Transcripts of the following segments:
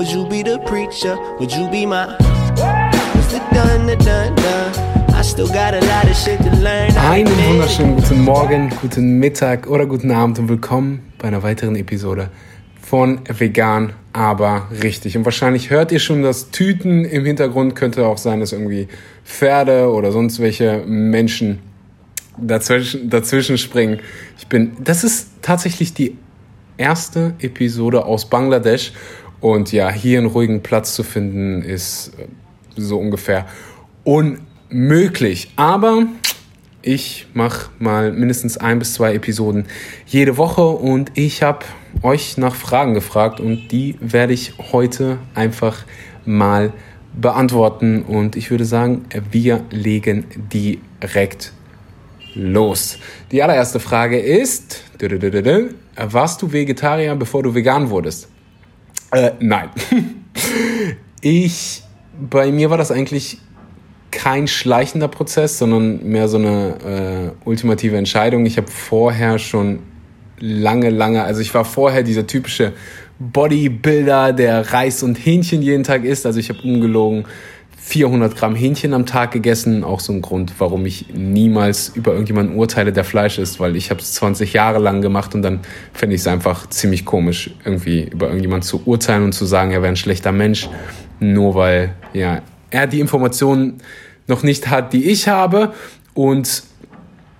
Would you be the preacher? Would you be my Mr. Dun, dun, dun. Einen wunderschönen guten Morgen, guten Mittag oder guten Abend und willkommen bei einer weiteren Episode von Vegan, aber richtig. Und wahrscheinlich hört ihr schon das Tüten im Hintergrund. Könnte auch sein, dass irgendwie Pferde oder sonst welche Menschen dazwischen, dazwischen springen. Ich bin, das ist tatsächlich die erste Episode aus Bangladesch. Und ja, hier einen ruhigen Platz zu finden, ist äh, so ungefähr unmöglich. Aber ich mache mal mindestens ein bis zwei Episoden jede Woche und ich habe euch nach Fragen gefragt und die werde ich heute einfach mal beantworten. Und ich würde sagen, wir legen direkt los. Die allererste Frage ist, warst du Vegetarier, bevor du vegan wurdest? Äh, nein. ich, bei mir war das eigentlich kein schleichender Prozess, sondern mehr so eine äh, ultimative Entscheidung. Ich habe vorher schon lange, lange, also ich war vorher dieser typische Bodybuilder, der Reis und Hähnchen jeden Tag isst. Also ich habe ungelogen 400 Gramm Hähnchen am Tag gegessen. Auch so ein Grund, warum ich niemals über irgendjemanden urteile, der Fleisch isst, weil ich habe es 20 Jahre lang gemacht und dann fände ich es einfach ziemlich komisch, irgendwie über irgendjemanden zu urteilen und zu sagen, er wäre ein schlechter Mensch, nur weil ja, er die Informationen noch nicht hat, die ich habe und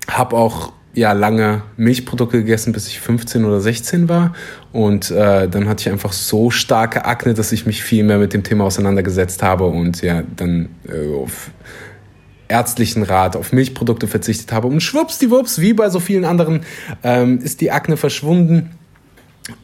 habe auch ja lange Milchprodukte gegessen, bis ich 15 oder 16 war. Und äh, dann hatte ich einfach so starke Akne, dass ich mich viel mehr mit dem Thema auseinandergesetzt habe und ja dann äh, auf ärztlichen Rat auf Milchprodukte verzichtet habe. Und schwuppsdiwupps, wie bei so vielen anderen, ähm, ist die Akne verschwunden.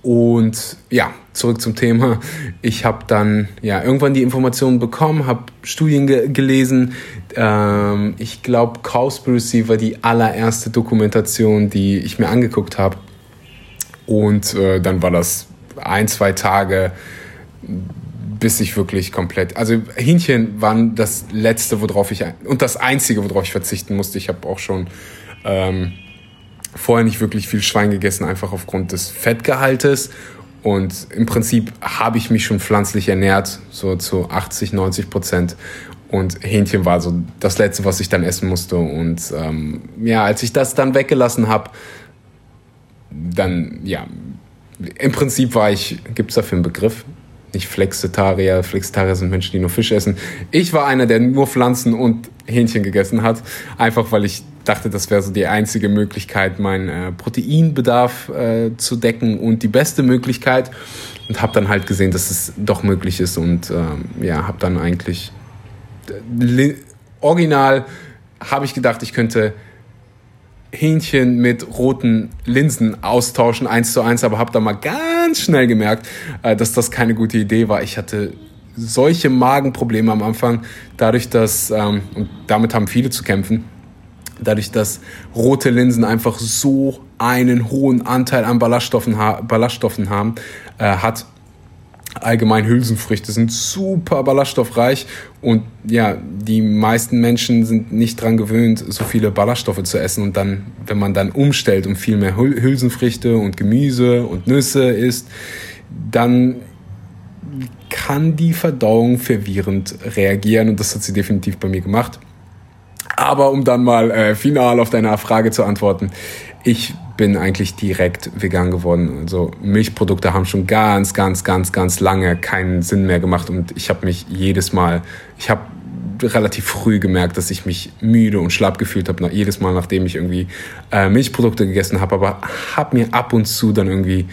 Und ja, zurück zum Thema. Ich habe dann ja irgendwann die Informationen bekommen, habe Studien ge gelesen. Ähm, ich glaube, Cowspiracy war die allererste Dokumentation, die ich mir angeguckt habe. Und äh, dann war das ein, zwei Tage, bis ich wirklich komplett. Also Hähnchen waren das letzte, worauf ich und das einzige, worauf ich verzichten musste. Ich habe auch schon ähm, vorher nicht wirklich viel Schwein gegessen, einfach aufgrund des Fettgehaltes. Und im Prinzip habe ich mich schon pflanzlich ernährt, so zu 80, 90 Prozent. Und Hähnchen war so das Letzte, was ich dann essen musste. Und ähm, ja, als ich das dann weggelassen habe, dann, ja, im Prinzip war ich, gibt es dafür einen Begriff? Nicht Flexitarier. Flexitarier sind Menschen, die nur Fisch essen. Ich war einer, der nur Pflanzen und Hähnchen gegessen hat. Einfach weil ich dachte, das wäre so die einzige Möglichkeit, meinen äh, Proteinbedarf äh, zu decken und die beste Möglichkeit. Und habe dann halt gesehen, dass es doch möglich ist und ähm, ja, habe dann eigentlich äh, original habe ich gedacht, ich könnte Hähnchen mit roten Linsen austauschen, eins zu eins, aber habe dann mal ganz schnell gemerkt, äh, dass das keine gute Idee war. Ich hatte solche Magenprobleme am Anfang, dadurch, dass, ähm, und damit haben viele zu kämpfen, dadurch, dass rote Linsen einfach so einen hohen Anteil an Ballaststoffen, Ballaststoffen haben, äh, hat allgemein Hülsenfrüchte sind super ballaststoffreich und ja, die meisten Menschen sind nicht dran gewöhnt, so viele Ballaststoffe zu essen und dann, wenn man dann umstellt und viel mehr Hülsenfrüchte und Gemüse und Nüsse isst, dann kann die Verdauung verwirrend reagieren und das hat sie definitiv bei mir gemacht. Aber um dann mal äh, final auf deine Frage zu antworten, ich bin eigentlich direkt vegan geworden. Also Milchprodukte haben schon ganz, ganz, ganz, ganz lange keinen Sinn mehr gemacht und ich habe mich jedes Mal, ich habe relativ früh gemerkt, dass ich mich müde und schlapp gefühlt habe, jedes Mal, nachdem ich irgendwie äh, Milchprodukte gegessen habe, aber habe mir ab und zu dann irgendwie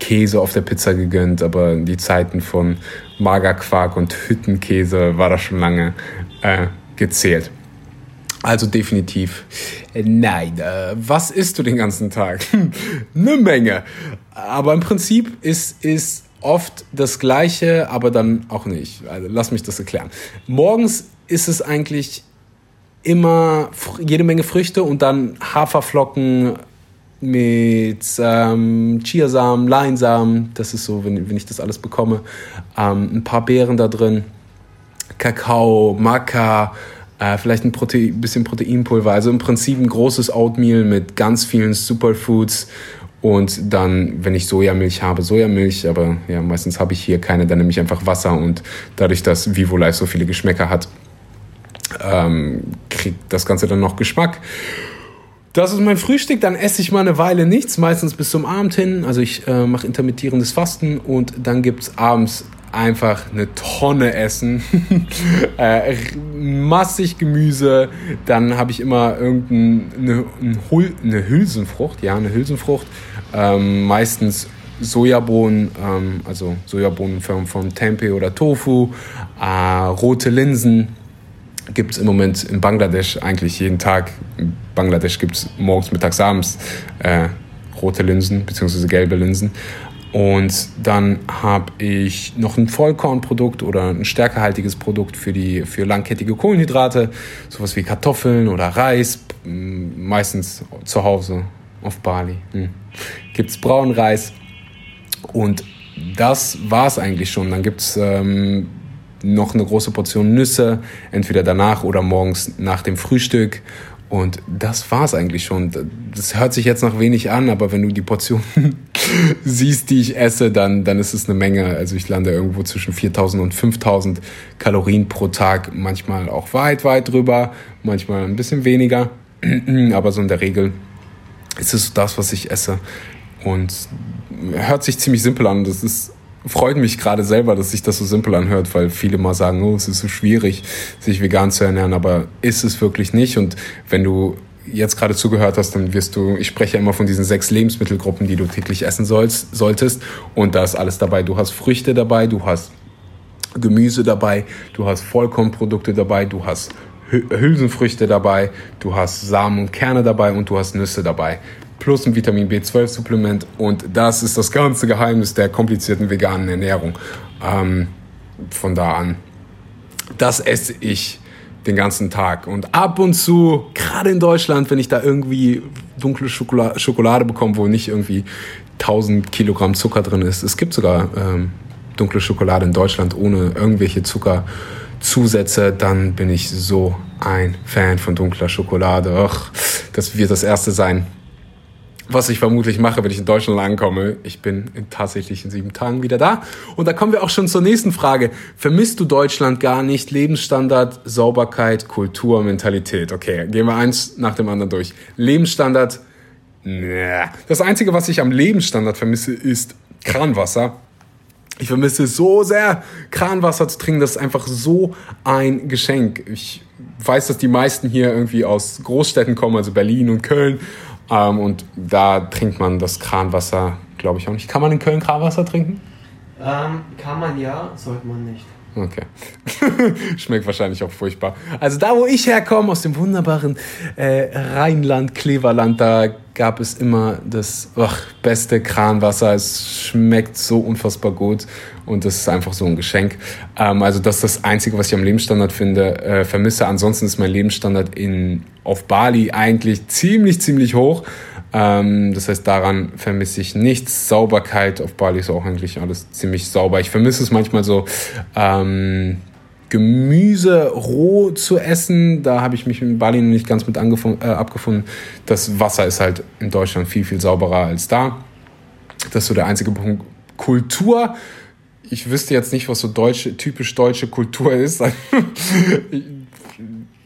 Käse auf der Pizza gegönnt, aber die Zeiten von Magerquark und Hüttenkäse war das schon lange äh, gezählt. Also definitiv nein. Äh, was isst du den ganzen Tag? Eine Menge. Aber im Prinzip ist, ist oft das Gleiche, aber dann auch nicht. Also lass mich das erklären. Morgens ist es eigentlich immer jede Menge Früchte und dann Haferflocken mit ähm, Chiasamen, Leinsamen. Das ist so, wenn, wenn ich das alles bekomme. Ähm, ein paar Beeren da drin. Kakao, Maca, äh, vielleicht ein Protein, bisschen Proteinpulver. Also im Prinzip ein großes Oatmeal mit ganz vielen Superfoods. Und dann, wenn ich Sojamilch habe, Sojamilch, aber ja, meistens habe ich hier keine, dann nehme ich einfach Wasser. Und dadurch, dass Vivo Life so viele Geschmäcker hat, ähm, kriegt das Ganze dann noch Geschmack. Das ist mein Frühstück, dann esse ich mal eine Weile nichts, meistens bis zum Abend hin. Also ich äh, mache intermittierendes Fasten. Und dann gibt es abends einfach eine Tonne Essen. äh, massig Gemüse. Dann habe ich immer irgendeine eine, Hülsenfrucht, ja, eine Hülsenfrucht. Ähm, meistens Sojabohnen, ähm, also Sojabohnen von, von Tempeh oder Tofu, äh, rote Linsen, gibt es im Moment in Bangladesch eigentlich jeden Tag. In Bangladesch gibt es morgens, mittags, abends äh, rote Linsen bzw. gelbe Linsen. Und dann habe ich noch ein Vollkornprodukt oder ein stärkehaltiges Produkt für, die, für langkettige Kohlenhydrate, sowas wie Kartoffeln oder Reis, meistens zu Hause auf Bali. Hm. Gibt es braunen Reis. Und das war es eigentlich schon. Dann gibt es ähm, noch eine große Portion Nüsse, entweder danach oder morgens nach dem Frühstück. Und das war es eigentlich schon. Das hört sich jetzt noch wenig an, aber wenn du die Portion siehst, die ich esse, dann, dann ist es eine Menge. Also ich lande irgendwo zwischen 4000 und 5000 Kalorien pro Tag, manchmal auch weit, weit drüber, manchmal ein bisschen weniger. aber so in der Regel ist es das, was ich esse. Und hört sich ziemlich simpel an. Das ist freut mich gerade selber, dass sich das so simpel anhört, weil viele mal sagen, oh, es ist so schwierig, sich vegan zu ernähren, aber ist es wirklich nicht. Und wenn du jetzt gerade zugehört hast, dann wirst du, ich spreche immer von diesen sechs Lebensmittelgruppen, die du täglich essen sollst, solltest. Und da ist alles dabei. Du hast Früchte dabei, du hast Gemüse dabei, du hast Vollkornprodukte dabei, du hast Hülsenfrüchte dabei, du hast Samen und Kerne dabei und du hast Nüsse dabei plus ein Vitamin B12-Supplement. Und das ist das ganze Geheimnis der komplizierten veganen Ernährung. Ähm, von da an, das esse ich den ganzen Tag. Und ab und zu, gerade in Deutschland, wenn ich da irgendwie dunkle Schokolade, Schokolade bekomme, wo nicht irgendwie 1000 Kilogramm Zucker drin ist. Es gibt sogar ähm, dunkle Schokolade in Deutschland ohne irgendwelche Zuckerzusätze. Dann bin ich so ein Fan von dunkler Schokolade. Ach, das wird das erste sein, was ich vermutlich mache, wenn ich in Deutschland ankomme. Ich bin in, tatsächlich in sieben Tagen wieder da. Und da kommen wir auch schon zur nächsten Frage. Vermisst du Deutschland gar nicht? Lebensstandard, Sauberkeit, Kultur, Mentalität. Okay, gehen wir eins nach dem anderen durch. Lebensstandard, nee. Das Einzige, was ich am Lebensstandard vermisse, ist Kranwasser. Ich vermisse so sehr, Kranwasser zu trinken. Das ist einfach so ein Geschenk. Ich weiß, dass die meisten hier irgendwie aus Großstädten kommen, also Berlin und Köln. Ähm, und da trinkt man das Kranwasser, glaube ich, auch nicht. Kann man in Köln Kranwasser trinken? Ähm, kann man ja, sollte man nicht. Okay. Schmeckt wahrscheinlich auch furchtbar. Also da, wo ich herkomme, aus dem wunderbaren äh, Rheinland, Kleverland, da gab es immer das ach, beste Kranwasser. Es schmeckt so unfassbar gut und das ist einfach so ein Geschenk. Ähm, also das ist das Einzige, was ich am Lebensstandard finde, äh, vermisse. Ansonsten ist mein Lebensstandard in, auf Bali eigentlich ziemlich, ziemlich hoch. Ähm, das heißt, daran vermisse ich nichts. Sauberkeit auf Bali ist auch eigentlich alles ziemlich sauber. Ich vermisse es manchmal so. Ähm, Gemüse roh zu essen, da habe ich mich in Bali nicht ganz mit äh, abgefunden. Das Wasser ist halt in Deutschland viel, viel sauberer als da. Das ist so der einzige Punkt. Kultur. Ich wüsste jetzt nicht, was so deutsche, typisch deutsche Kultur ist.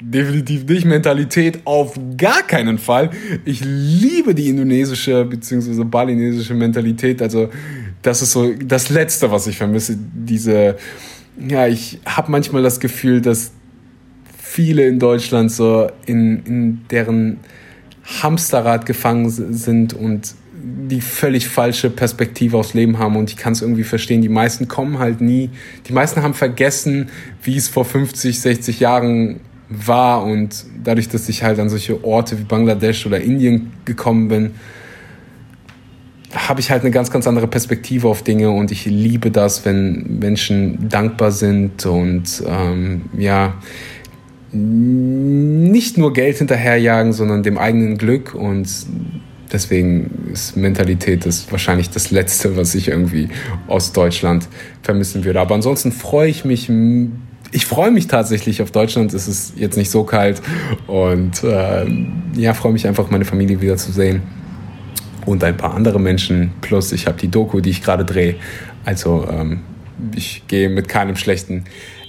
definitiv nicht. Mentalität auf gar keinen Fall. Ich liebe die indonesische bzw. balinesische Mentalität. Also das ist so das Letzte, was ich vermisse. Diese, ja, ich habe manchmal das Gefühl, dass viele in Deutschland so in, in deren Hamsterrad gefangen sind und die völlig falsche Perspektive aufs Leben haben und ich kann es irgendwie verstehen. Die meisten kommen halt nie, die meisten haben vergessen, wie es vor 50, 60 Jahren war und dadurch, dass ich halt an solche Orte wie Bangladesch oder Indien gekommen bin, habe ich halt eine ganz, ganz andere Perspektive auf Dinge und ich liebe das, wenn Menschen dankbar sind und ähm, ja, nicht nur Geld hinterherjagen, sondern dem eigenen Glück und deswegen ist Mentalität das wahrscheinlich das Letzte, was ich irgendwie aus Deutschland vermissen würde. Aber ansonsten freue ich mich ich freue mich tatsächlich auf Deutschland. Es ist jetzt nicht so kalt und äh, ja, freue mich einfach, meine Familie wiederzusehen. Und ein paar andere Menschen. Plus ich habe die Doku, die ich gerade drehe. Also ähm, ich gehe mit keinem schlechten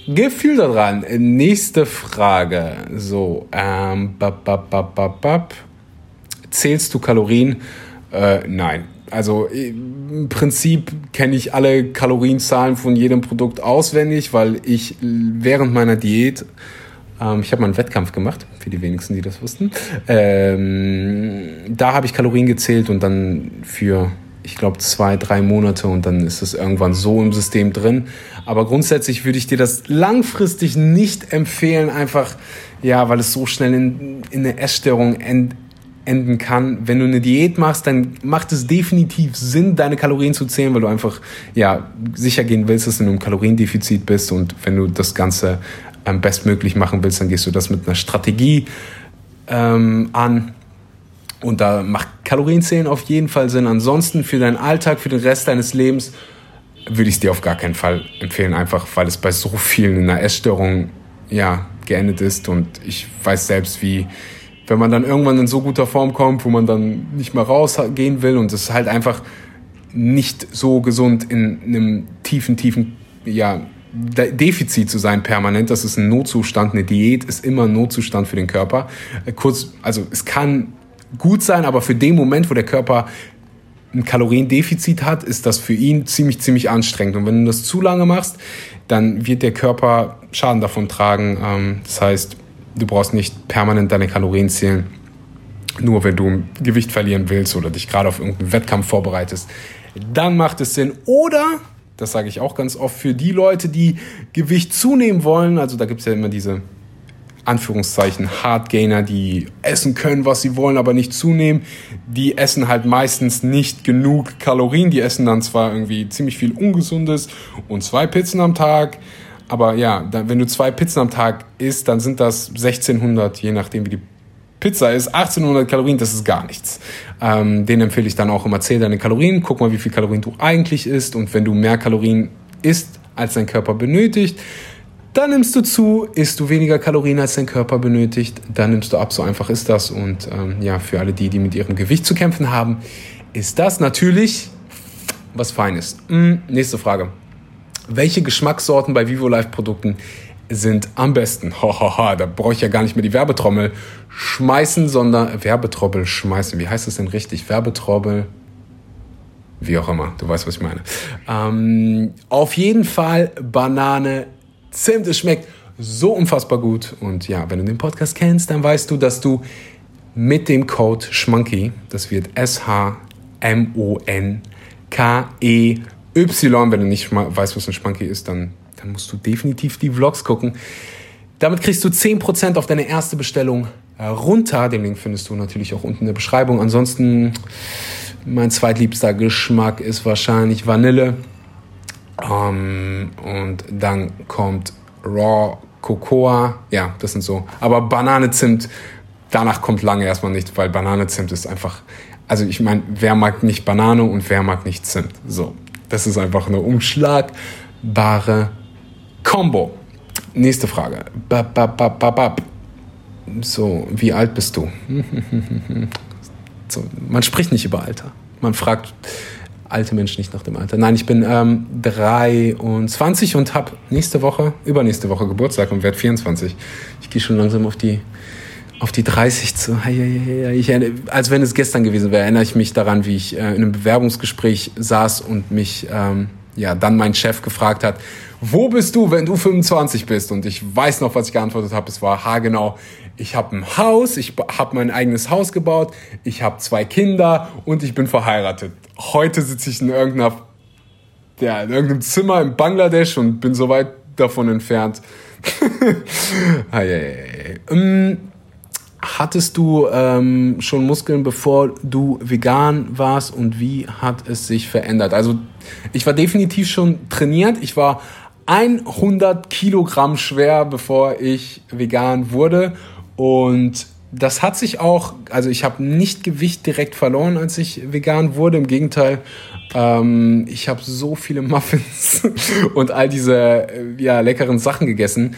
Gefühl daran. Nächste Frage. So, ähm, bap, bap, bap, bap, bap. zählst du Kalorien? Äh, nein. Also im Prinzip kenne ich alle Kalorienzahlen von jedem Produkt auswendig, weil ich während meiner Diät, ähm, ich habe mal einen Wettkampf gemacht, für die wenigsten, die das wussten, ähm, da habe ich Kalorien gezählt und dann für ich glaube, zwei, drei Monate und dann ist es irgendwann so im System drin. Aber grundsätzlich würde ich dir das langfristig nicht empfehlen, einfach, ja, weil es so schnell in, in eine Essstörung end, enden kann. Wenn du eine Diät machst, dann macht es definitiv Sinn, deine Kalorien zu zählen, weil du einfach, ja, sicher gehen willst, dass du in einem Kaloriendefizit bist und wenn du das Ganze bestmöglich machen willst, dann gehst du das mit einer Strategie ähm, an und da macht Kalorienzählen auf jeden Fall Sinn. Ansonsten für deinen Alltag, für den Rest deines Lebens würde ich es dir auf gar keinen Fall empfehlen, einfach weil es bei so vielen in einer Essstörung ja, geendet ist. Und ich weiß selbst, wie, wenn man dann irgendwann in so guter Form kommt, wo man dann nicht mehr rausgehen will und es halt einfach nicht so gesund in einem tiefen, tiefen, ja, Defizit zu sein permanent, das ist ein Notzustand, eine Diät ist immer ein Notzustand für den Körper. Äh, kurz, also es kann gut sein, aber für den Moment, wo der Körper ein Kaloriendefizit hat, ist das für ihn ziemlich, ziemlich anstrengend. Und wenn du das zu lange machst, dann wird der Körper Schaden davon tragen. Ähm, das heißt, du brauchst nicht permanent deine Kalorien zählen, nur wenn du Gewicht verlieren willst oder dich gerade auf irgendeinen Wettkampf vorbereitest. Dann macht es Sinn. Oder, das sage ich auch ganz oft, für die Leute, die Gewicht zunehmen wollen, also da gibt es ja immer diese Anführungszeichen Hardgainer, die essen können, was sie wollen, aber nicht zunehmen. Die essen halt meistens nicht genug Kalorien. Die essen dann zwar irgendwie ziemlich viel Ungesundes und zwei Pizzen am Tag. Aber ja, wenn du zwei Pizzen am Tag isst, dann sind das 1600, je nachdem wie die Pizza ist. 1800 Kalorien, das ist gar nichts. Ähm, den empfehle ich dann auch immer, zähl deine Kalorien, guck mal, wie viel Kalorien du eigentlich isst. Und wenn du mehr Kalorien isst, als dein Körper benötigt, dann nimmst du zu, isst du weniger Kalorien, als dein Körper benötigt, dann nimmst du ab, so einfach ist das. Und ähm, ja, für alle die, die mit ihrem Gewicht zu kämpfen haben, ist das natürlich was Feines. Hm, nächste Frage. Welche Geschmackssorten bei Vivo Life Produkten sind am besten? Hahaha, da brauche ich ja gar nicht mehr die Werbetrommel schmeißen, sondern Werbetrommel schmeißen. Wie heißt das denn richtig? Werbetrommel wie auch immer, du weißt, was ich meine. Ähm, auf jeden Fall Banane Zimt. Es schmeckt so unfassbar gut. Und ja, wenn du den Podcast kennst, dann weißt du, dass du mit dem Code Schmanky, das wird S-H-M-O-N-K-E-Y, wenn du nicht weißt, was ein Schmanky ist, dann, dann musst du definitiv die Vlogs gucken. Damit kriegst du 10% auf deine erste Bestellung runter. Den Link findest du natürlich auch unten in der Beschreibung. Ansonsten, mein zweitliebster Geschmack ist wahrscheinlich Vanille. Ähm, und dann kommt Raw Cocoa. Ja, das sind so. Aber Banane Zimt, danach kommt lange erstmal nicht, weil Banane Zimt ist einfach. Also ich meine, wer mag nicht Banane und wer mag nicht Zimt? So, das ist einfach eine umschlagbare Combo. Nächste Frage. Bap, bap, bap, bap, bap. So, wie alt bist du? so, man spricht nicht über Alter. Man fragt, alte Menschen nicht nach dem Alter. Nein, ich bin ähm, 23 und habe nächste Woche, übernächste Woche Geburtstag und werde 24. Ich gehe schon langsam auf die, auf die 30 zu. Ich, als wenn es gestern gewesen wäre, erinnere ich mich daran, wie ich äh, in einem Bewerbungsgespräch saß und mich ähm, ja dann mein Chef gefragt hat, wo bist du, wenn du 25 bist? Und ich weiß noch, was ich geantwortet habe. Es war haargenau. Ich habe ein Haus, ich habe mein eigenes Haus gebaut, ich habe zwei Kinder und ich bin verheiratet. Heute sitze ich in, irgendeiner, ja, in irgendeinem Zimmer in Bangladesch und bin so weit davon entfernt. ähm, hattest du ähm, schon Muskeln, bevor du vegan warst und wie hat es sich verändert? Also ich war definitiv schon trainiert. Ich war 100 Kilogramm schwer, bevor ich vegan wurde. Und das hat sich auch, also ich habe nicht Gewicht direkt verloren, als ich vegan wurde. Im Gegenteil, ähm, ich habe so viele Muffins und all diese äh, ja, leckeren Sachen gegessen,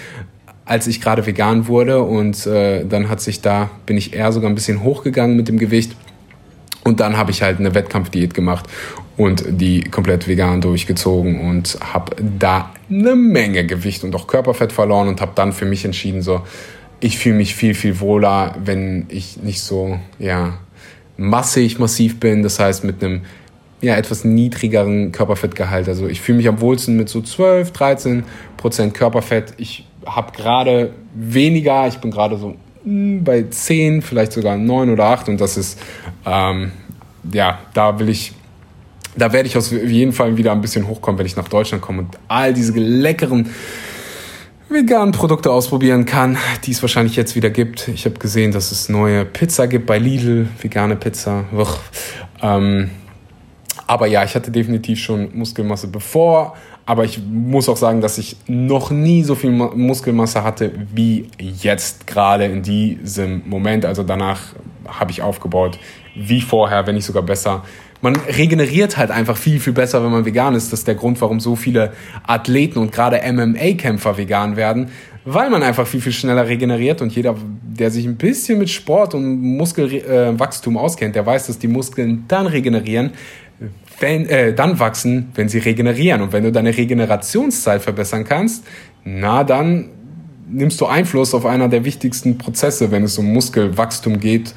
als ich gerade vegan wurde. Und äh, dann hat sich da, bin ich eher sogar ein bisschen hochgegangen mit dem Gewicht. Und dann habe ich halt eine Wettkampfdiät gemacht und die komplett vegan durchgezogen und habe da eine Menge Gewicht und auch Körperfett verloren und habe dann für mich entschieden, so, ich fühle mich viel, viel wohler, wenn ich nicht so, ja, massig massiv bin, das heißt mit einem ja, etwas niedrigeren Körperfettgehalt. Also ich fühle mich am wohlsten mit so 12, 13 Prozent Körperfett. Ich habe gerade weniger, ich bin gerade so hm, bei 10, vielleicht sogar 9 oder 8 und das ist, ähm, ja, da will ich, da werde ich auf jeden Fall wieder ein bisschen hochkommen, wenn ich nach Deutschland komme und all diese leckeren veganen Produkte ausprobieren kann, die es wahrscheinlich jetzt wieder gibt. Ich habe gesehen, dass es neue Pizza gibt bei Lidl, vegane Pizza. Ähm, aber ja, ich hatte definitiv schon Muskelmasse bevor. Aber ich muss auch sagen, dass ich noch nie so viel Muskelmasse hatte wie jetzt gerade in diesem Moment. Also danach habe ich aufgebaut wie vorher, wenn nicht sogar besser. Man regeneriert halt einfach viel, viel besser, wenn man vegan ist. Das ist der Grund, warum so viele Athleten und gerade MMA-Kämpfer vegan werden, weil man einfach viel, viel schneller regeneriert und jeder, der sich ein bisschen mit Sport und Muskelwachstum auskennt, der weiß, dass die Muskeln dann regenerieren, wenn, äh, dann wachsen, wenn sie regenerieren. Und wenn du deine Regenerationszeit verbessern kannst, na dann nimmst du Einfluss auf einer der wichtigsten Prozesse, wenn es um Muskelwachstum geht.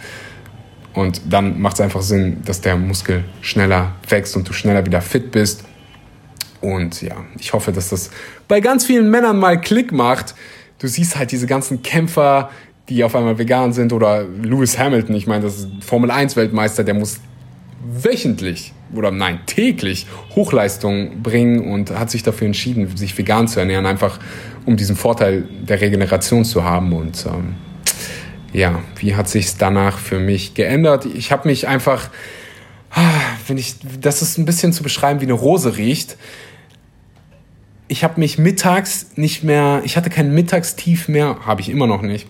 Und dann macht es einfach Sinn, dass der Muskel schneller wächst und du schneller wieder fit bist. Und ja, ich hoffe, dass das bei ganz vielen Männern mal Klick macht. Du siehst halt diese ganzen Kämpfer, die auf einmal vegan sind oder Lewis Hamilton, ich meine, das ist Formel 1 Weltmeister, der muss wöchentlich oder nein, täglich Hochleistung bringen und hat sich dafür entschieden, sich vegan zu ernähren, einfach um diesen Vorteil der Regeneration zu haben. Und ähm, ja, wie hat sich danach für mich geändert? Ich habe mich einfach, ah, wenn ich, das ist ein bisschen zu beschreiben, wie eine Rose riecht. Ich habe mich mittags nicht mehr, ich hatte kein Mittagstief mehr, habe ich immer noch nicht.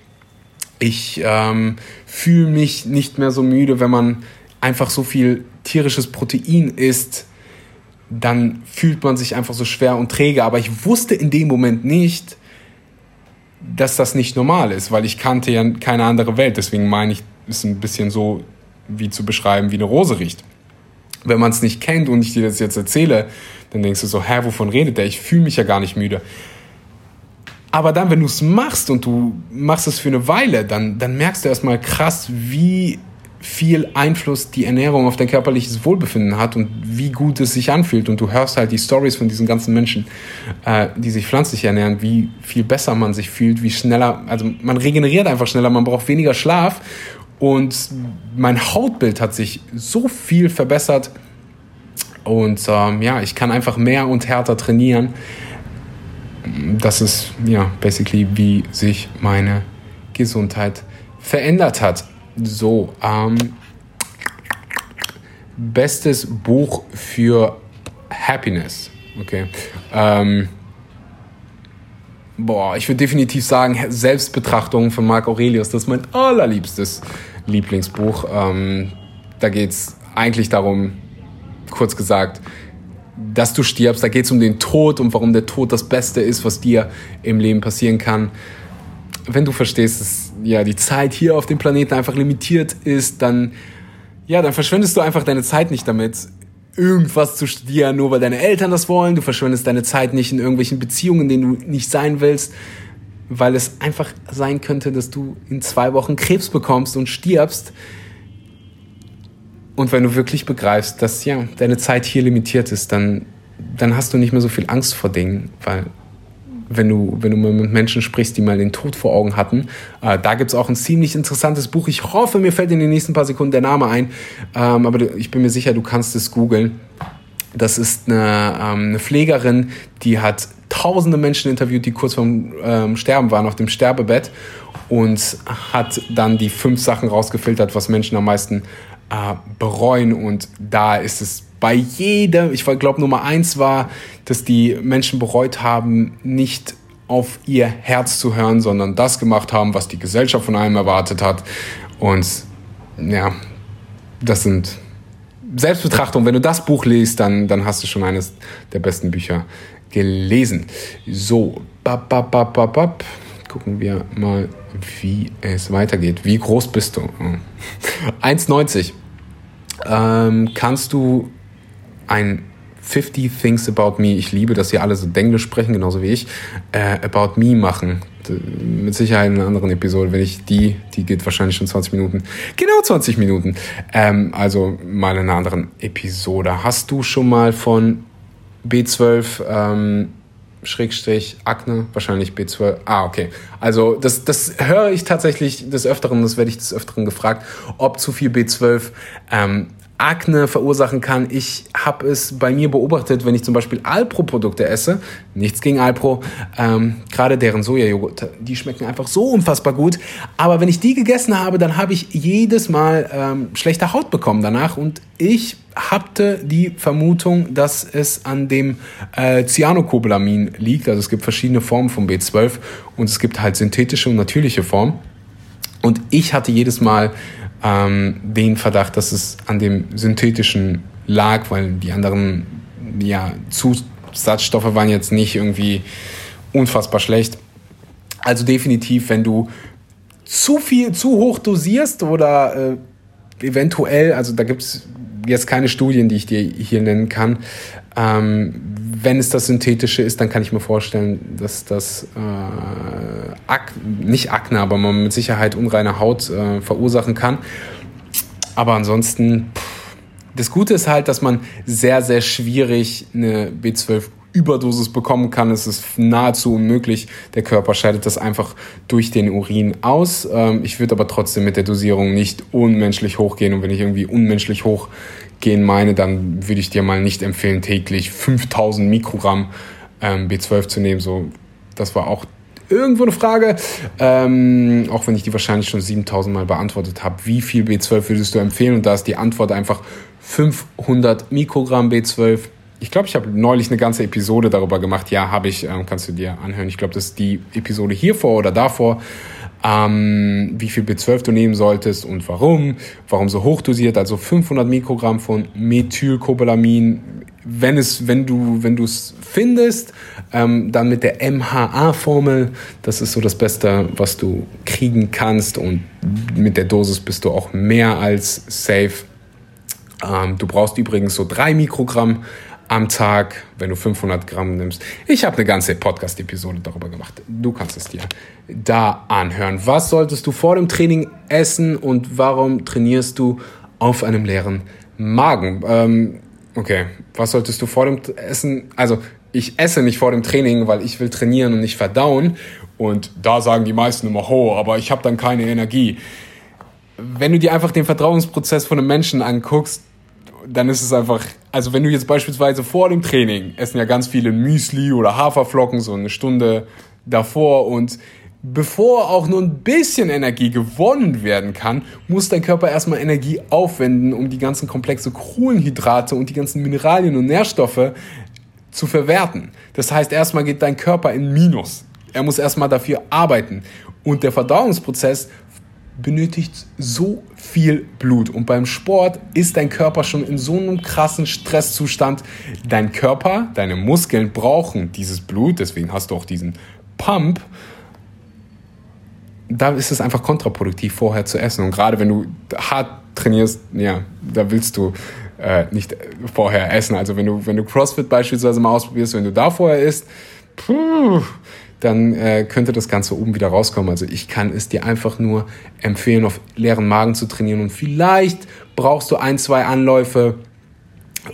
Ich ähm, fühle mich nicht mehr so müde, wenn man einfach so viel tierisches Protein isst, dann fühlt man sich einfach so schwer und träge. Aber ich wusste in dem Moment nicht, dass das nicht normal ist, weil ich kannte ja keine andere Welt. Deswegen meine ich, ist ein bisschen so wie zu beschreiben, wie eine Rose riecht. Wenn man es nicht kennt und ich dir das jetzt erzähle, dann denkst du so, hä, wovon redet der? Ich fühle mich ja gar nicht müde. Aber dann, wenn du es machst und du machst es für eine Weile, dann, dann merkst du erstmal krass, wie viel Einfluss die Ernährung auf dein körperliches Wohlbefinden hat und wie gut es sich anfühlt. Und du hörst halt die Stories von diesen ganzen Menschen, äh, die sich pflanzlich ernähren, wie viel besser man sich fühlt, wie schneller, also man regeneriert einfach schneller, man braucht weniger Schlaf. Und mein Hautbild hat sich so viel verbessert. Und ähm, ja, ich kann einfach mehr und härter trainieren. Das ist ja basically, wie sich meine Gesundheit verändert hat. So, ähm, bestes Buch für Happiness. Okay. Ähm, boah, ich würde definitiv sagen, Selbstbetrachtung von Marc Aurelius, das ist mein allerliebstes Lieblingsbuch. Ähm, da geht es eigentlich darum, kurz gesagt, dass du stirbst. Da geht es um den Tod und warum der Tod das Beste ist, was dir im Leben passieren kann wenn du verstehst, dass ja die Zeit hier auf dem Planeten einfach limitiert ist, dann ja, dann verschwendest du einfach deine Zeit nicht damit, irgendwas zu studieren, nur weil deine Eltern das wollen. Du verschwendest deine Zeit nicht in irgendwelchen Beziehungen, in denen du nicht sein willst, weil es einfach sein könnte, dass du in zwei Wochen Krebs bekommst und stirbst. Und wenn du wirklich begreifst, dass ja deine Zeit hier limitiert ist, dann dann hast du nicht mehr so viel Angst vor Dingen, weil wenn du, wenn du mal mit Menschen sprichst, die mal den Tod vor Augen hatten. Äh, da gibt es auch ein ziemlich interessantes Buch. Ich hoffe, mir fällt in den nächsten paar Sekunden der Name ein. Ähm, aber ich bin mir sicher, du kannst es googeln. Das ist eine, ähm, eine Pflegerin, die hat tausende Menschen interviewt, die kurz vorm ähm, Sterben waren, auf dem Sterbebett. Und hat dann die fünf Sachen rausgefiltert, was Menschen am meisten äh, bereuen. Und da ist es bei jedem, ich glaube Nummer eins war, dass die Menschen bereut haben, nicht auf ihr Herz zu hören, sondern das gemacht haben, was die Gesellschaft von einem erwartet hat. Und ja, das sind Selbstbetrachtungen. Wenn du das Buch liest, dann, dann hast du schon eines der besten Bücher gelesen. So, bap, bap, bap, bap, bap. gucken wir mal, wie es weitergeht. Wie groß bist du? 1,90. ähm, kannst du ein 50 Things About Me, ich liebe, dass ihr alle so Englisch sprechen, genauso wie ich, äh, About Me machen. Mit Sicherheit in einer anderen Episode, wenn ich die, die geht wahrscheinlich schon 20 Minuten, genau 20 Minuten, ähm, also mal in einer anderen Episode. Hast du schon mal von B12 ähm, Schrägstrich Akne, wahrscheinlich B12. Ah, okay. Also das, das höre ich tatsächlich des Öfteren, das werde ich des Öfteren gefragt, ob zu viel B12 ähm, Akne verursachen kann. Ich habe es bei mir beobachtet, wenn ich zum Beispiel Alpro-Produkte esse. Nichts gegen Alpro. Ähm, Gerade deren Sojajoghurt, die schmecken einfach so unfassbar gut. Aber wenn ich die gegessen habe, dann habe ich jedes Mal ähm, schlechte Haut bekommen danach. Und ich hatte die Vermutung, dass es an dem äh, Cyanocobalamin liegt. Also es gibt verschiedene Formen von B12 und es gibt halt synthetische und natürliche Formen. Und ich hatte jedes Mal ähm, den Verdacht, dass es an dem synthetischen lag, weil die anderen ja, Zusatzstoffe waren jetzt nicht irgendwie unfassbar schlecht. Also definitiv, wenn du zu viel, zu hoch dosierst oder äh, eventuell, also da gibt es jetzt keine Studien, die ich dir hier nennen kann. Ähm, wenn es das Synthetische ist, dann kann ich mir vorstellen, dass das äh, Ak nicht Akne, aber man mit Sicherheit unreine Haut äh, verursachen kann. Aber ansonsten, pff, das Gute ist halt, dass man sehr, sehr schwierig eine B12 Überdosis bekommen kann. Es ist nahezu unmöglich. Der Körper scheidet das einfach durch den Urin aus. Ähm, ich würde aber trotzdem mit der Dosierung nicht unmenschlich hochgehen. Und wenn ich irgendwie unmenschlich hochgehen meine, dann würde ich dir mal nicht empfehlen, täglich 5000 Mikrogramm ähm, B12 zu nehmen. So, das war auch irgendwo eine Frage, ähm, auch wenn ich die wahrscheinlich schon 7000 Mal beantwortet habe. Wie viel B12 würdest du empfehlen? Und da ist die Antwort einfach 500 Mikrogramm B12 ich glaube, ich habe neulich eine ganze Episode darüber gemacht. Ja, habe ich, ähm, kannst du dir anhören. Ich glaube, das ist die Episode hier vor oder davor. Ähm, wie viel B12 du nehmen solltest und warum, warum so hoch dosiert, also 500 Mikrogramm von Methylcobalamin, wenn es, wenn du, wenn du es findest, ähm, dann mit der MHA-Formel, das ist so das Beste, was du kriegen kannst und mit der Dosis bist du auch mehr als safe. Ähm, du brauchst übrigens so drei Mikrogramm am Tag, wenn du 500 Gramm nimmst. Ich habe eine ganze Podcast-Episode darüber gemacht. Du kannst es dir da anhören. Was solltest du vor dem Training essen und warum trainierst du auf einem leeren Magen? Ähm, okay, was solltest du vor dem Essen? Also ich esse nicht vor dem Training, weil ich will trainieren und nicht verdauen. Und da sagen die meisten immer, ho, aber ich habe dann keine Energie. Wenn du dir einfach den Vertrauensprozess von einem Menschen anguckst, dann ist es einfach, also wenn du jetzt beispielsweise vor dem Training essen ja ganz viele Müsli oder Haferflocken so eine Stunde davor und bevor auch nur ein bisschen Energie gewonnen werden kann, muss dein Körper erstmal Energie aufwenden, um die ganzen komplexe Kohlenhydrate und die ganzen Mineralien und Nährstoffe zu verwerten. Das heißt, erstmal geht dein Körper in Minus. Er muss erstmal dafür arbeiten. Und der Verdauungsprozess benötigt so viel Blut. Und beim Sport ist dein Körper schon in so einem krassen Stresszustand. Dein Körper, deine Muskeln brauchen dieses Blut, deswegen hast du auch diesen Pump. Da ist es einfach kontraproduktiv, vorher zu essen. Und gerade wenn du hart trainierst, ja, da willst du äh, nicht vorher essen. Also wenn du, wenn du CrossFit beispielsweise mal ausprobierst, wenn du da vorher isst, puh, dann äh, könnte das Ganze oben wieder rauskommen. Also ich kann es dir einfach nur empfehlen, auf leeren Magen zu trainieren und vielleicht brauchst du ein, zwei Anläufe,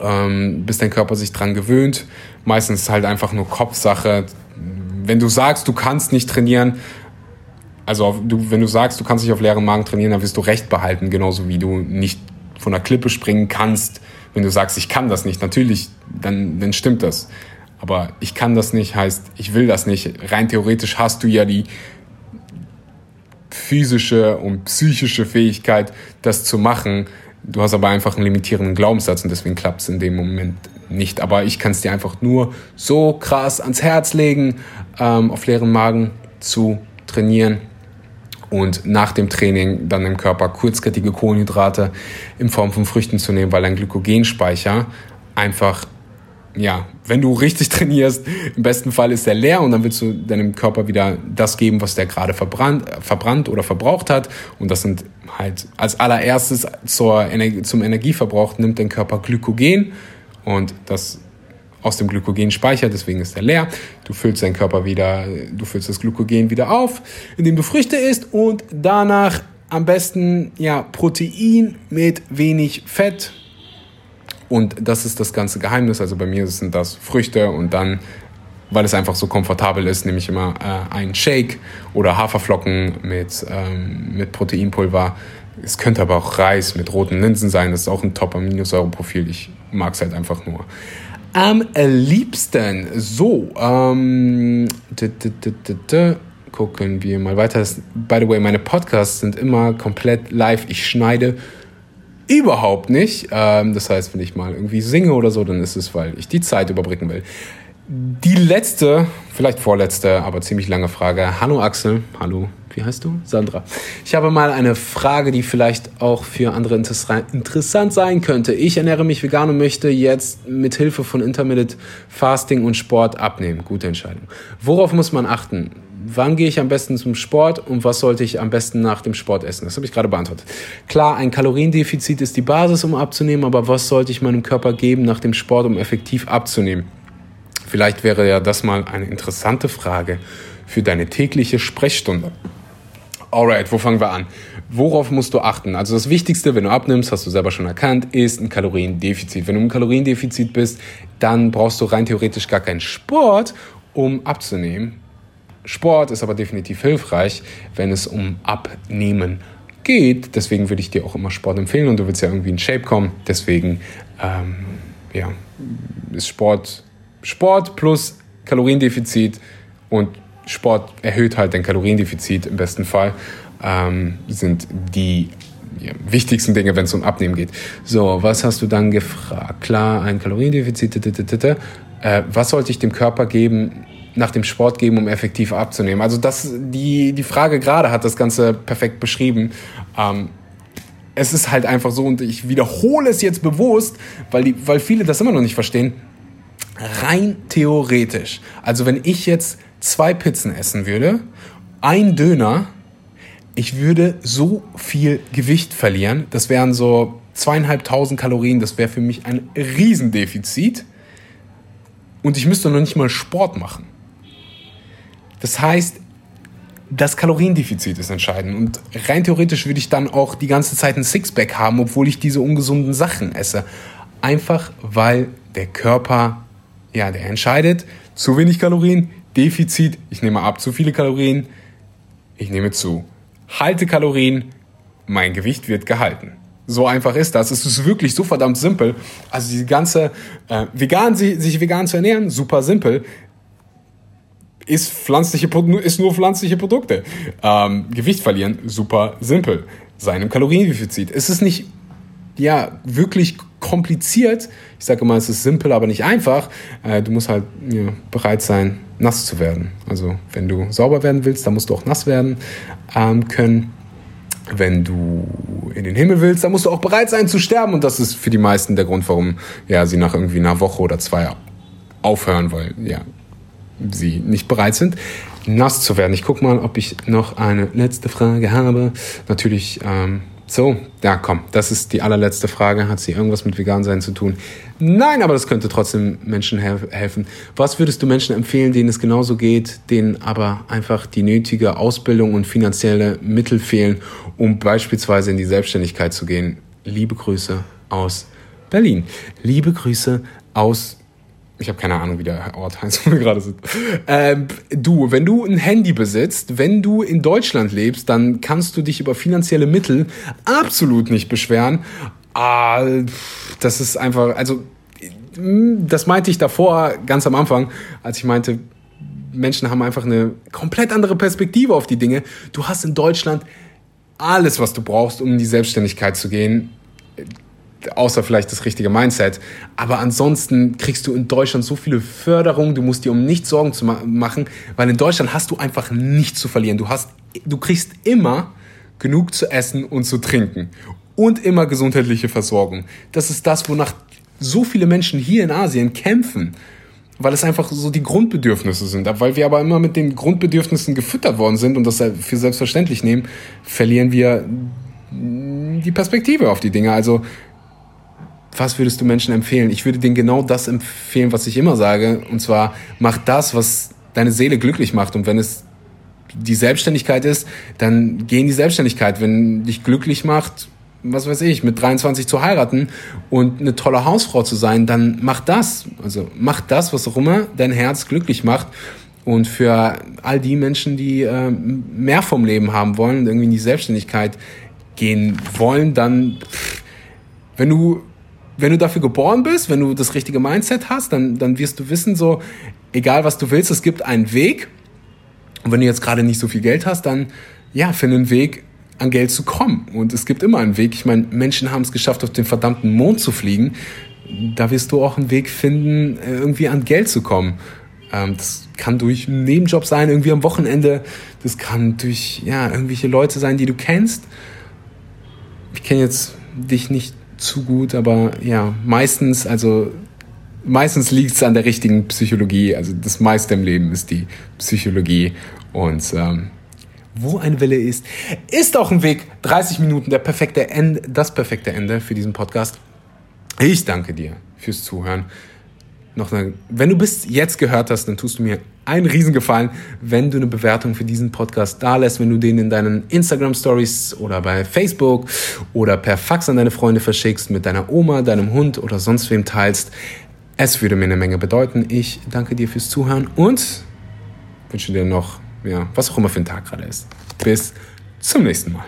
ähm, bis dein Körper sich dran gewöhnt. Meistens ist es halt einfach nur Kopfsache. Wenn du sagst, du kannst nicht trainieren, also du, wenn du sagst, du kannst nicht auf leeren Magen trainieren, dann wirst du Recht behalten, genauso wie du nicht von der Klippe springen kannst, wenn du sagst, ich kann das nicht. Natürlich, dann, dann stimmt das. Aber ich kann das nicht, heißt, ich will das nicht. Rein theoretisch hast du ja die physische und psychische Fähigkeit, das zu machen. Du hast aber einfach einen limitierenden Glaubenssatz und deswegen klappt es in dem Moment nicht. Aber ich kann es dir einfach nur so krass ans Herz legen, ähm, auf leeren Magen zu trainieren und nach dem Training dann im Körper kurzkettige Kohlenhydrate in Form von Früchten zu nehmen, weil ein Glykogenspeicher einfach ja, wenn du richtig trainierst, im besten Fall ist der leer und dann willst du deinem Körper wieder das geben, was der gerade verbrannt, verbrannt oder verbraucht hat. Und das sind halt als allererstes zur Energie, zum Energieverbrauch nimmt dein Körper Glykogen und das aus dem Glykogenspeicher, deswegen ist er leer. Du füllst deinen Körper wieder, du füllst das Glykogen wieder auf, indem du Früchte isst und danach am besten ja Protein mit wenig Fett, und das ist das ganze Geheimnis. Also bei mir sind das Früchte und dann, weil es einfach so komfortabel ist, nehme ich immer äh, einen Shake oder Haferflocken mit, ähm, mit Proteinpulver. Es könnte aber auch Reis mit roten Linsen sein. Das ist auch ein Top-Aminosäureprofil. Ich mag es halt einfach nur. Am liebsten, so, ähm, gucken wir mal weiter. By the way, meine Podcasts sind immer komplett live. Ich schneide Überhaupt nicht. Ähm, das heißt, wenn ich mal irgendwie singe oder so, dann ist es, weil ich die Zeit überbrücken will. Die letzte, vielleicht vorletzte, aber ziemlich lange Frage. Hallo Axel. Hallo. Wie heißt du? Sandra. Ich habe mal eine Frage, die vielleicht auch für andere interessant sein könnte. Ich ernähre mich vegan und möchte jetzt mit Hilfe von Intermittent Fasting und Sport abnehmen. Gute Entscheidung. Worauf muss man achten? Wann gehe ich am besten zum Sport und was sollte ich am besten nach dem Sport essen? Das habe ich gerade beantwortet. Klar, ein Kaloriendefizit ist die Basis, um abzunehmen, aber was sollte ich meinem Körper geben nach dem Sport, um effektiv abzunehmen? Vielleicht wäre ja das mal eine interessante Frage für deine tägliche Sprechstunde. Alright, wo fangen wir an? Worauf musst du achten? Also das Wichtigste, wenn du abnimmst, hast du selber schon erkannt, ist ein Kaloriendefizit. Wenn du im Kaloriendefizit bist, dann brauchst du rein theoretisch gar keinen Sport, um abzunehmen Sport ist aber definitiv hilfreich, wenn es um Abnehmen geht. Deswegen würde ich dir auch immer Sport empfehlen und du willst ja irgendwie in Shape kommen. Deswegen ähm, ja, ist Sport, Sport plus Kaloriendefizit und Sport erhöht halt dein Kaloriendefizit im besten Fall, ähm, sind die ja, wichtigsten Dinge, wenn es um Abnehmen geht. So, was hast du dann gefragt? Klar, ein Kaloriendefizit. Äh, was sollte ich dem Körper geben? Nach dem Sport geben, um effektiv abzunehmen? Also das, die, die Frage gerade hat das Ganze perfekt beschrieben. Ähm, es ist halt einfach so, und ich wiederhole es jetzt bewusst, weil, die, weil viele das immer noch nicht verstehen, rein theoretisch. Also wenn ich jetzt zwei Pizzen essen würde, ein Döner, ich würde so viel Gewicht verlieren. Das wären so zweieinhalbtausend Kalorien. Das wäre für mich ein Riesendefizit. Und ich müsste noch nicht mal Sport machen. Das heißt, das Kaloriendefizit ist entscheidend. Und rein theoretisch würde ich dann auch die ganze Zeit ein Sixpack haben, obwohl ich diese ungesunden Sachen esse. Einfach weil der Körper, ja, der entscheidet, zu wenig Kalorien, Defizit, ich nehme ab, zu viele Kalorien, ich nehme zu. Halte Kalorien, mein Gewicht wird gehalten. So einfach ist das. Es ist wirklich so verdammt simpel. Also die ganze äh, vegan, sich vegan zu ernähren, super simpel ist, pflanzliche, ist nur pflanzliche Produkte. Ähm, Gewicht verlieren, super simpel. Seinem Kaloriendefizit. Es ist nicht ja, wirklich kompliziert. Ich sage immer, es ist simpel, aber nicht einfach. Äh, du musst halt ja, bereit sein, nass zu werden. Also wenn du sauber werden willst, dann musst du auch nass werden ähm, können. Wenn du in den Himmel willst, dann musst du auch bereit sein zu sterben. Und das ist für die meisten der Grund, warum ja, sie nach irgendwie einer Woche oder zwei aufhören, weil ja, sie nicht bereit sind, nass zu werden. Ich gucke mal, ob ich noch eine letzte Frage habe. Natürlich, ähm, so, ja, komm, das ist die allerletzte Frage. Hat sie irgendwas mit Vegan-Sein zu tun? Nein, aber das könnte trotzdem Menschen helfen. Was würdest du Menschen empfehlen, denen es genauso geht, denen aber einfach die nötige Ausbildung und finanzielle Mittel fehlen, um beispielsweise in die Selbstständigkeit zu gehen? Liebe Grüße aus Berlin. Liebe Grüße aus ich habe keine Ahnung, wie der Ort heißt, wo wir gerade sind. Ähm, du, wenn du ein Handy besitzt, wenn du in Deutschland lebst, dann kannst du dich über finanzielle Mittel absolut nicht beschweren. Ah, das ist einfach, also das meinte ich davor, ganz am Anfang, als ich meinte, Menschen haben einfach eine komplett andere Perspektive auf die Dinge. Du hast in Deutschland alles, was du brauchst, um in die Selbstständigkeit zu gehen außer vielleicht das richtige Mindset. Aber ansonsten kriegst du in Deutschland so viele Förderungen, du musst dir um nichts Sorgen zu ma machen, weil in Deutschland hast du einfach nichts zu verlieren. Du hast, du kriegst immer genug zu essen und zu trinken und immer gesundheitliche Versorgung. Das ist das, wonach so viele Menschen hier in Asien kämpfen, weil es einfach so die Grundbedürfnisse sind. Weil wir aber immer mit den Grundbedürfnissen gefüttert worden sind und das für selbstverständlich nehmen, verlieren wir die Perspektive auf die Dinge. Also, was würdest du Menschen empfehlen? Ich würde denen genau das empfehlen, was ich immer sage. Und zwar, mach das, was deine Seele glücklich macht. Und wenn es die Selbstständigkeit ist, dann geh in die Selbstständigkeit. Wenn dich glücklich macht, was weiß ich, mit 23 zu heiraten und eine tolle Hausfrau zu sein, dann mach das. Also mach das, was auch immer dein Herz glücklich macht. Und für all die Menschen, die äh, mehr vom Leben haben wollen und irgendwie in die Selbstständigkeit gehen wollen, dann, wenn du, wenn du dafür geboren bist, wenn du das richtige Mindset hast, dann, dann wirst du wissen, so, egal was du willst, es gibt einen Weg. Und wenn du jetzt gerade nicht so viel Geld hast, dann, ja, finde einen Weg, an Geld zu kommen. Und es gibt immer einen Weg. Ich meine, Menschen haben es geschafft, auf den verdammten Mond zu fliegen. Da wirst du auch einen Weg finden, irgendwie an Geld zu kommen. Ähm, das kann durch einen Nebenjob sein, irgendwie am Wochenende. Das kann durch ja, irgendwelche Leute sein, die du kennst. Ich kenne jetzt dich nicht zu gut, aber ja, meistens, also meistens liegt es an der richtigen Psychologie. Also das meiste im Leben ist die Psychologie. Und ähm, wo ein Wille ist, ist auch ein Weg. 30 Minuten, der perfekte Ende, das perfekte Ende für diesen Podcast. Ich danke dir fürs Zuhören. Noch eine, wenn du bis jetzt gehört hast, dann tust du mir einen Riesengefallen, wenn du eine Bewertung für diesen Podcast da lässt, wenn du den in deinen Instagram Stories oder bei Facebook oder per Fax an deine Freunde verschickst, mit deiner Oma, deinem Hund oder sonst wem teilst. Es würde mir eine Menge bedeuten. Ich danke dir fürs Zuhören und wünsche dir noch ja, was auch immer für ein Tag gerade ist. Bis zum nächsten Mal.